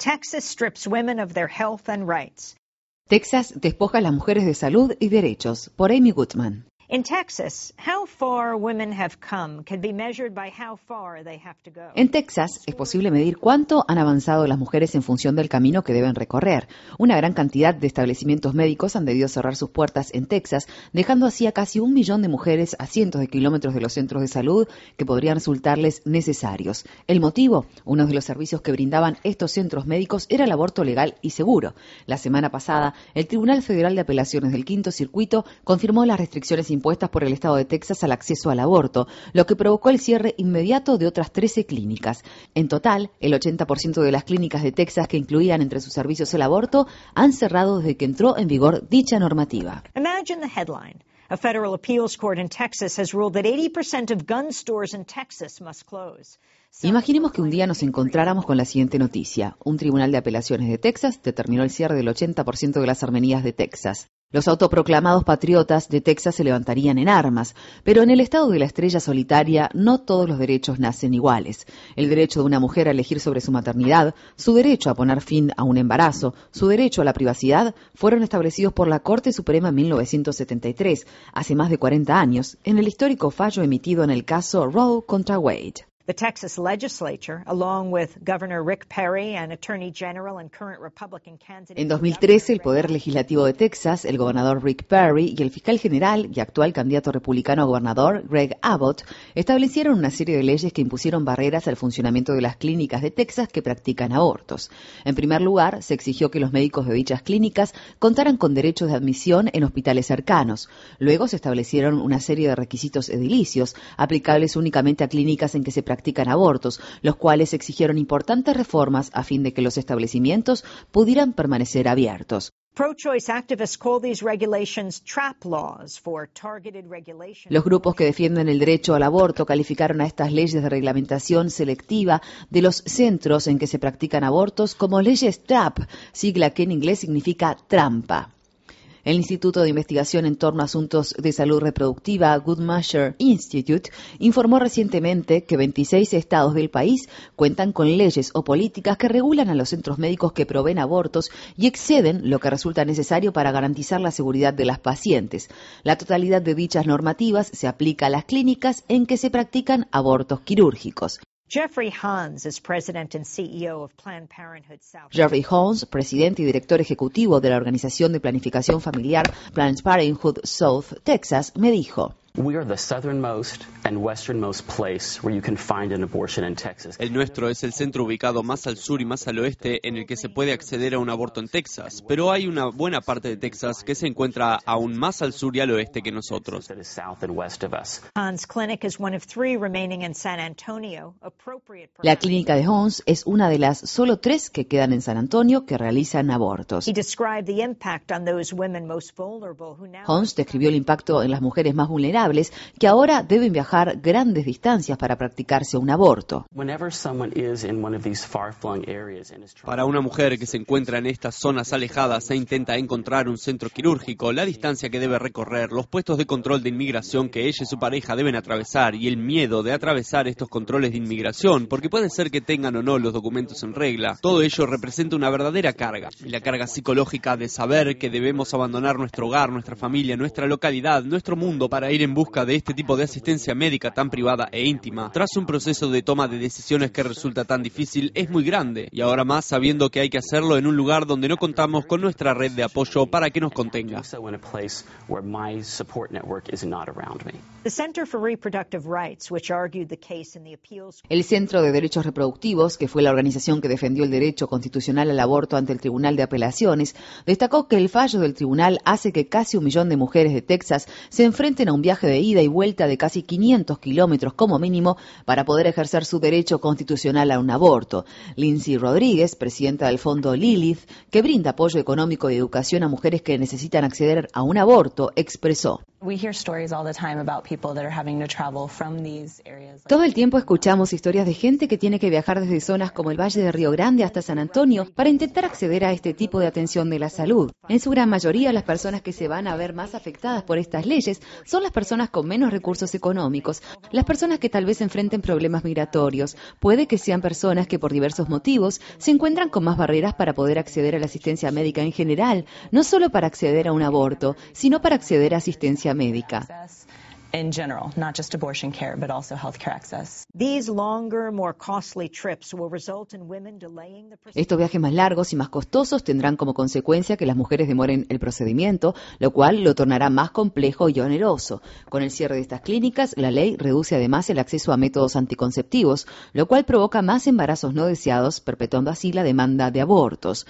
Texas strips women of their health and rights. Texas despoja a las mujeres de salud y derechos, por Amy Goodman. En Texas es posible medir cuánto han avanzado las mujeres en función del camino que deben recorrer. Una gran cantidad de establecimientos médicos han debido cerrar sus puertas en Texas, dejando así a casi un millón de mujeres a cientos de kilómetros de los centros de salud que podrían resultarles necesarios. El motivo, uno de los servicios que brindaban estos centros médicos era el aborto legal y seguro. La semana pasada, el Tribunal Federal de Apelaciones del Quinto Circuito confirmó las restricciones impuestas por el Estado de Texas al acceso al aborto, lo que provocó el cierre inmediato de otras 13 clínicas. En total, el 80% de las clínicas de Texas que incluían entre sus servicios el aborto han cerrado desde que entró en vigor dicha normativa. Imagine the headline. A federal appeals court in Texas has ruled that 80% of gun stores in Texas must close. Imaginemos que un día nos encontráramos con la siguiente noticia. Un tribunal de apelaciones de Texas determinó el cierre del 80% de las armenías de Texas. Los autoproclamados patriotas de Texas se levantarían en armas, pero en el estado de la estrella solitaria no todos los derechos nacen iguales. El derecho de una mujer a elegir sobre su maternidad, su derecho a poner fin a un embarazo, su derecho a la privacidad, fueron establecidos por la Corte Suprema en 1973, hace más de 40 años, en el histórico fallo emitido en el caso Roe contra Wade. The Texas legislature, along with Governor Rick Perry and Attorney General and current Republican candidate. En 2013, el Poder Legislativo de Texas, el gobernador Rick Perry y el fiscal general y actual candidato republicano a gobernador Greg Abbott establecieron una serie de leyes que impusieron barreras al funcionamiento de las clínicas de Texas que practican abortos. En primer lugar, se exigió que los médicos de dichas clínicas contaran con derechos de admisión en hospitales cercanos. Luego se establecieron una serie de requisitos edilicios aplicables únicamente a clínicas en que se practican abortos, los cuales exigieron importantes reformas a fin de que los establecimientos pudieran permanecer abiertos. Los grupos que defienden el derecho al aborto calificaron a estas leyes de reglamentación selectiva de los centros en que se practican abortos como leyes TRAP, sigla que en inglés significa trampa. El Instituto de Investigación en torno a Asuntos de Salud Reproductiva, Guttmacher Institute, informó recientemente que 26 estados del país cuentan con leyes o políticas que regulan a los centros médicos que proveen abortos y exceden lo que resulta necesario para garantizar la seguridad de las pacientes. La totalidad de dichas normativas se aplica a las clínicas en que se practican abortos quirúrgicos. Jeffrey Hans is president and CEO of Planned Parenthood South. Jeffrey Holmes, presidente y director ejecutivo de la Organización de Planificación Familiar Planned Parenthood South Texas, me dijo. El nuestro es el centro ubicado más al sur y más al oeste en el que se puede acceder a un aborto en Texas, pero hay una buena parte de Texas que se encuentra aún más al sur y al oeste que nosotros. Hans Clinic is one of three remaining in San Antonio. Appropriate La clínica de Holmes es una de las solo tres que quedan en San Antonio que realizan abortos. He described the impact on those women most vulnerable who now Holmes describió el impacto en las mujeres más vulnerables que ahora deben viajar grandes distancias para practicarse un aborto. Para una mujer que se encuentra en estas zonas alejadas e intenta encontrar un centro quirúrgico, la distancia que debe recorrer, los puestos de control de inmigración que ella y su pareja deben atravesar y el miedo de atravesar estos controles de inmigración, porque puede ser que tengan o no los documentos en regla, todo ello representa una verdadera carga. Y la carga psicológica de saber que debemos abandonar nuestro hogar, nuestra familia, nuestra localidad, nuestro mundo para ir en busca de este tipo de asistencia médica tan privada e íntima, tras un proceso de toma de decisiones que resulta tan difícil, es muy grande, y ahora más sabiendo que hay que hacerlo en un lugar donde no contamos con nuestra red de apoyo para que nos contenga. the Center for Reproductive Rights, which argued the case in the appeals El Centro de Derechos Reproductivos, que fue la organización que defendió el derecho constitucional al aborto ante el Tribunal de Apelaciones, destacó que el fallo del tribunal hace que casi un millón de mujeres de Texas se enfrenten a un viaje de ida y vuelta de casi 500 kilómetros como mínimo para poder ejercer su derecho constitucional a un aborto. Lindsay Rodríguez, presidenta del fondo Lilith, que brinda apoyo económico y educación a mujeres que necesitan acceder a un aborto, expresó. Todo el tiempo escuchamos historias de gente que tiene que viajar desde zonas como el Valle de Río Grande hasta San Antonio para intentar acceder a este tipo de atención de la salud. En su gran mayoría, las personas que se van a ver más afectadas por estas leyes son las personas personas con menos recursos económicos, las personas que tal vez enfrenten problemas migratorios, puede que sean personas que por diversos motivos se encuentran con más barreras para poder acceder a la asistencia médica en general, no solo para acceder a un aborto, sino para acceder a asistencia médica. In general, not just abortion care, but also healthcare access. These longer, more costly trips will result in women delaying the Estos viajes más largos y más costosos tendrán como consecuencia que las mujeres demoren el procedimiento, lo cual lo tornará más complejo y oneroso. Con el cierre de estas clínicas, la ley reduce además el acceso a métodos anticonceptivos, lo cual provoca más embarazos no deseados, perpetuando así la demanda de abortos.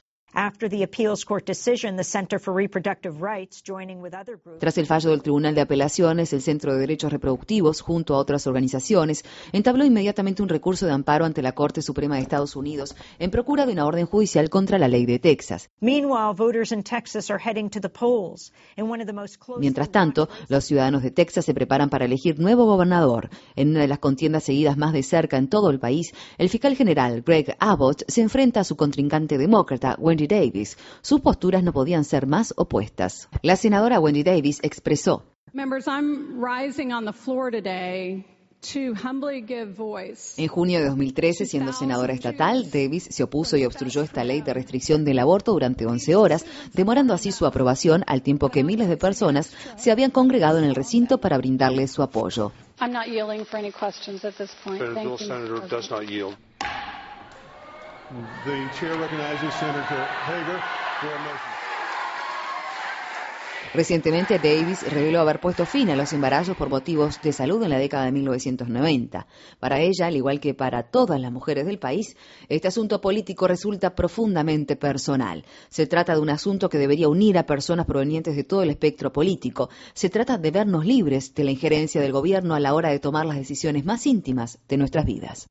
Tras el fallo del Tribunal de Apelaciones, el Centro de Derechos Reproductivos, junto a otras organizaciones, entabló inmediatamente un recurso de amparo ante la Corte Suprema de Estados Unidos en procura de una orden judicial contra la ley de Texas. Mientras tanto, los ciudadanos de Texas se preparan para elegir nuevo gobernador. En una de las contiendas seguidas más de cerca en todo el país, el fiscal general Greg Abbott se enfrenta a su contrincante demócrata, Wendy Davis. Sus posturas no podían ser más opuestas. La senadora Wendy Davis expresó. En junio de 2013, siendo senadora estatal, Davis se opuso y obstruyó esta ley de restricción del aborto durante 11 horas, demorando así su aprobación al tiempo que miles de personas se habían congregado en el recinto para brindarle su apoyo. Recientemente Davis reveló haber puesto fin a los embarazos por motivos de salud en la década de 1990. Para ella, al igual que para todas las mujeres del país, este asunto político resulta profundamente personal. Se trata de un asunto que debería unir a personas provenientes de todo el espectro político. Se trata de vernos libres de la injerencia del gobierno a la hora de tomar las decisiones más íntimas de nuestras vidas.